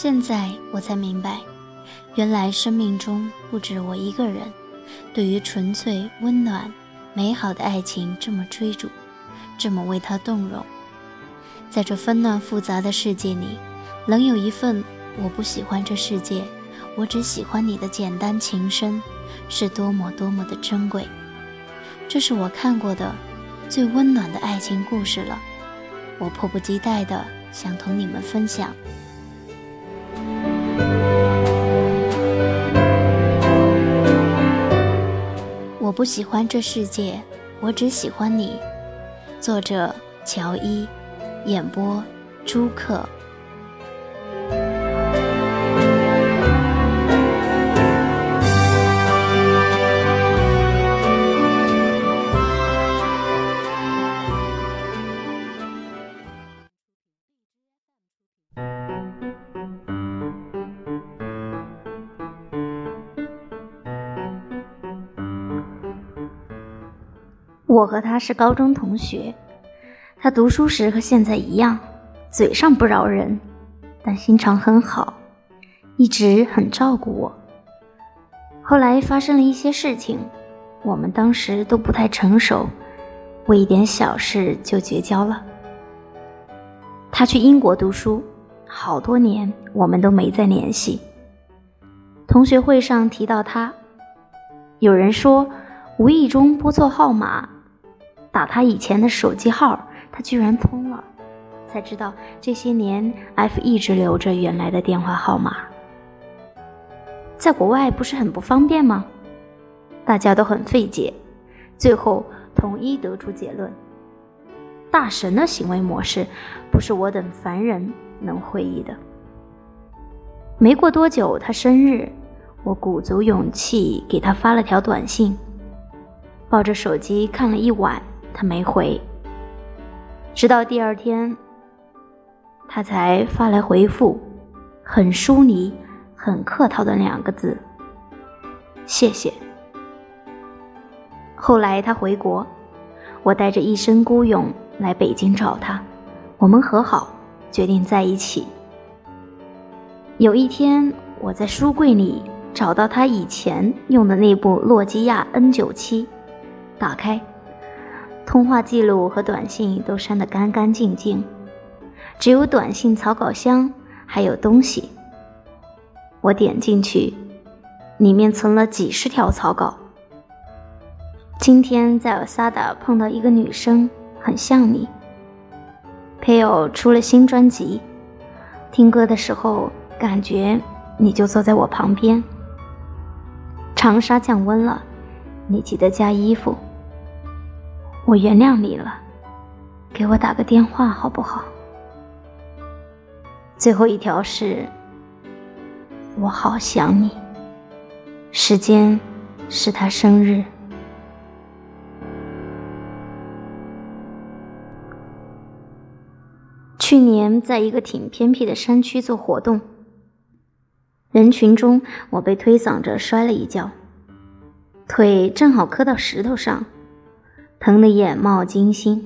现在我才明白，原来生命中不止我一个人，对于纯粹、温暖、美好的爱情这么追逐，这么为他动容。在这纷乱复杂的世界里，能有一份我不喜欢这世界，我只喜欢你的简单情深，是多么多么的珍贵。这是我看过的最温暖的爱情故事了，我迫不及待的想同你们分享。不喜欢这世界，我只喜欢你。作者：乔伊，演播：朱克。我和他是高中同学，他读书时和现在一样，嘴上不饶人，但心肠很好，一直很照顾我。后来发生了一些事情，我们当时都不太成熟，为一点小事就绝交了。他去英国读书，好多年我们都没再联系。同学会上提到他，有人说无意中拨错号码。打他以前的手机号，他居然通了，才知道这些年 F 一直留着原来的电话号码。在国外不是很不方便吗？大家都很费解，最后统一得出结论：大神的行为模式不是我等凡人能会意的。没过多久，他生日，我鼓足勇气给他发了条短信，抱着手机看了一晚。他没回，直到第二天，他才发来回复，很疏离、很客套的两个字：“谢谢。”后来他回国，我带着一身孤勇来北京找他，我们和好，决定在一起。有一天，我在书柜里找到他以前用的那部诺基亚 N 九七，打开。通话记录和短信都删得干干净净，只有短信草稿箱还有东西。我点进去，里面存了几十条草稿。今天在尔萨达碰到一个女生，很像你。配偶出了新专辑，听歌的时候感觉你就坐在我旁边。长沙降温了，你记得加衣服。我原谅你了，给我打个电话好不好？最后一条是，我好想你。时间是他生日。去年在一个挺偏僻的山区做活动，人群中我被推搡着摔了一跤，腿正好磕到石头上。疼得眼冒金星。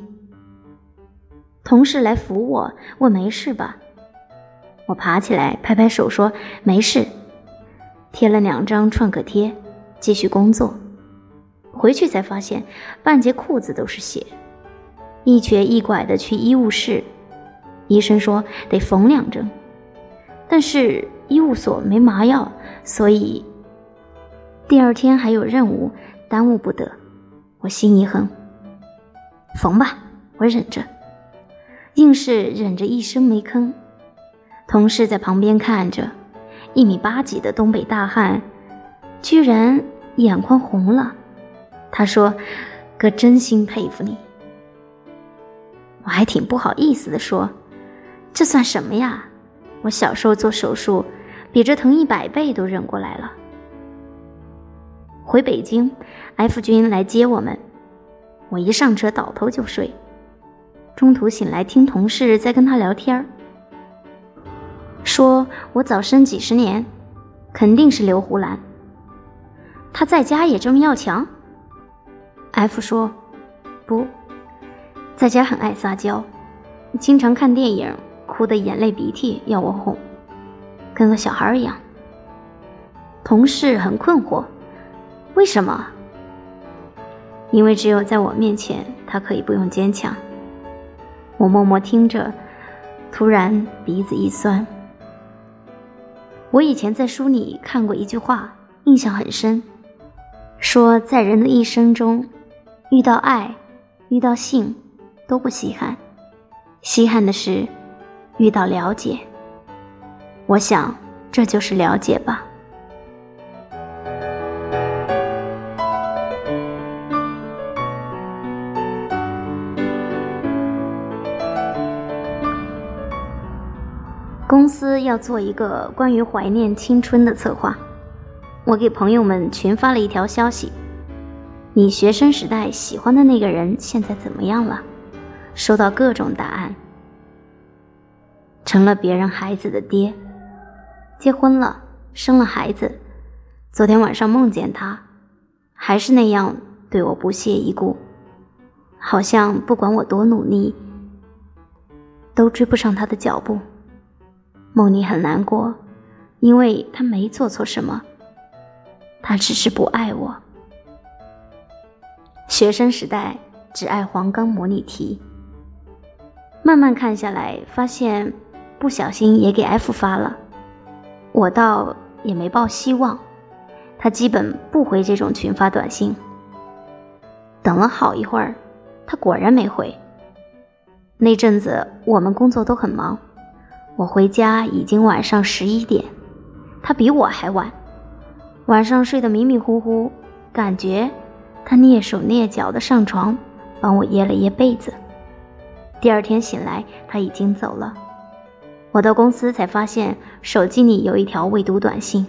同事来扶我，问没事吧？我爬起来拍拍手说没事，贴了两张创可贴，继续工作。回去才发现半截裤子都是血，一瘸一拐的去医务室，医生说得缝两针，但是医务所没麻药，所以第二天还有任务，耽误不得。我心一横。缝吧，我忍着，硬是忍着一声没吭。同事在旁边看着，一米八几的东北大汉，居然眼眶红了。他说：“哥真心佩服你。”我还挺不好意思的说：“这算什么呀？我小时候做手术，比这疼一百倍都忍过来了。”回北京，F 君来接我们。我一上车倒头就睡，中途醒来听同事在跟他聊天，说我早生几十年，肯定是刘胡兰。他在家也这么要强？F 说不，在家很爱撒娇，经常看电影哭得眼泪鼻涕要我哄。跟个小孩一样。同事很困惑，为什么？因为只有在我面前，他可以不用坚强。我默默听着，突然鼻子一酸。我以前在书里看过一句话，印象很深，说在人的一生中，遇到爱，遇到性，都不稀罕，稀罕的是遇到了解。我想，这就是了解吧。司要做一个关于怀念青春的策划，我给朋友们群发了一条消息：“你学生时代喜欢的那个人现在怎么样了？”收到各种答案，成了别人孩子的爹，结婚了，生了孩子。昨天晚上梦见他，还是那样对我不屑一顾，好像不管我多努力，都追不上他的脚步。梦里很难过，因为他没做错什么，他只是不爱我。学生时代只爱黄冈模拟题，慢慢看下来，发现不小心也给 F 发了，我倒也没抱希望，他基本不回这种群发短信。等了好一会儿，他果然没回。那阵子我们工作都很忙。我回家已经晚上十一点，他比我还晚。晚上睡得迷迷糊糊，感觉他蹑手蹑脚的上床，帮我掖了掖被子。第二天醒来，他已经走了。我到公司才发现手机里有一条未读短信，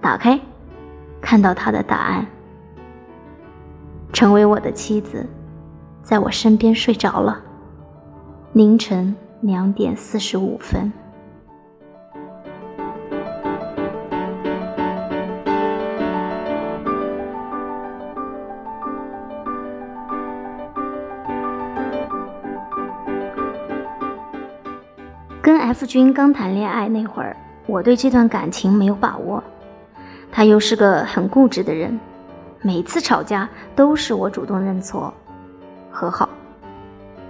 打开，看到他的答案：成为我的妻子，在我身边睡着了。凌晨。两点四十五分，跟 F 君刚谈恋爱那会儿，我对这段感情没有把握。他又是个很固执的人，每次吵架都是我主动认错和好。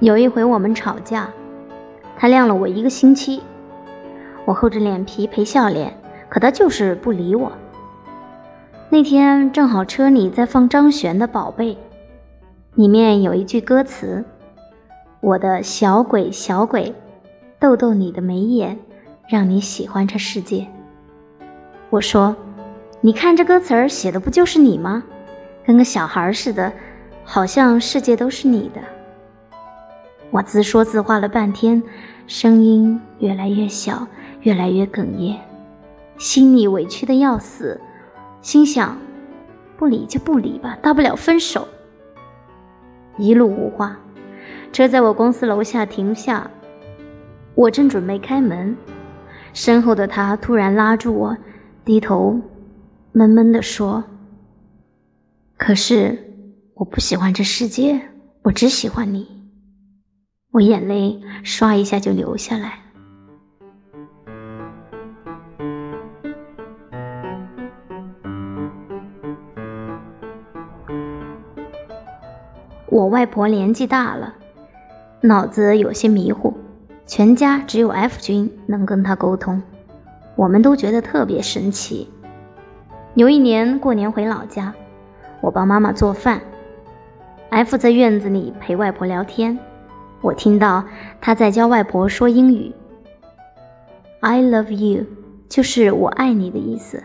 有一回我们吵架。他晾了我一个星期，我厚着脸皮陪笑脸，可他就是不理我。那天正好车里在放张悬的《宝贝》，里面有一句歌词：“我的小鬼小鬼，逗逗你的眉眼，让你喜欢这世界。”我说：“你看这歌词儿写的不就是你吗？跟个小孩似的，好像世界都是你的。”我自说自话了半天，声音越来越小，越来越哽咽，心里委屈的要死，心想：不理就不理吧，大不了分手。一路无话，车在我公司楼下停下，我正准备开门，身后的他突然拉住我，低头，闷闷地说：“可是我不喜欢这世界，我只喜欢你。”我眼泪刷一下就流下来。我外婆年纪大了，脑子有些迷糊，全家只有 F 君能跟她沟通，我们都觉得特别神奇。有一年过年回老家，我帮妈妈做饭，F 在院子里陪外婆聊天。我听到他在教外婆说英语，“I love you” 就是我爱你的意思。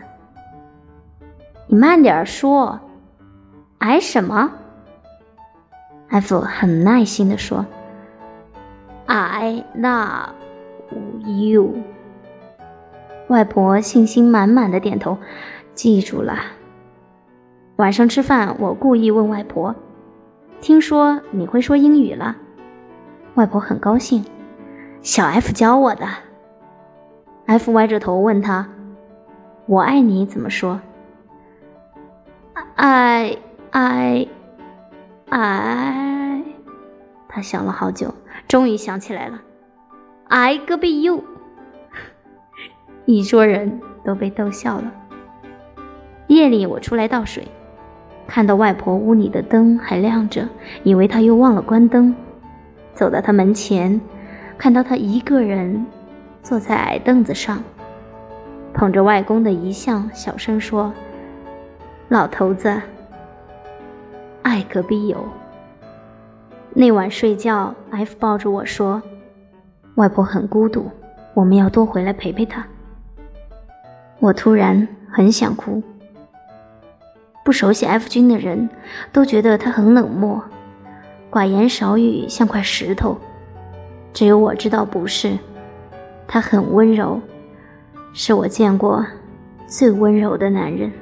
你慢点说，“I 什么？”F 很耐心地说，“I love you。”外婆信心满满的点头，记住了。晚上吃饭，我故意问外婆：“听说你会说英语了？”外婆很高兴，小 F 教我的。F 歪着头问他：“我爱你怎么说？”“爱爱爱。”他想了好久，终于想起来了：“I g o be you。”一桌人都被逗笑了。夜里我出来倒水，看到外婆屋里的灯还亮着，以为她又忘了关灯。走到他门前，看到他一个人坐在矮凳子上，捧着外公的遗像，小声说：“老头子，爱隔壁有。”那晚睡觉，F 抱着我说：“外婆很孤独，我们要多回来陪陪她。”我突然很想哭。不熟悉 F 君的人都觉得他很冷漠，寡言少语，像块石头。只有我知道不是，他很温柔，是我见过最温柔的男人。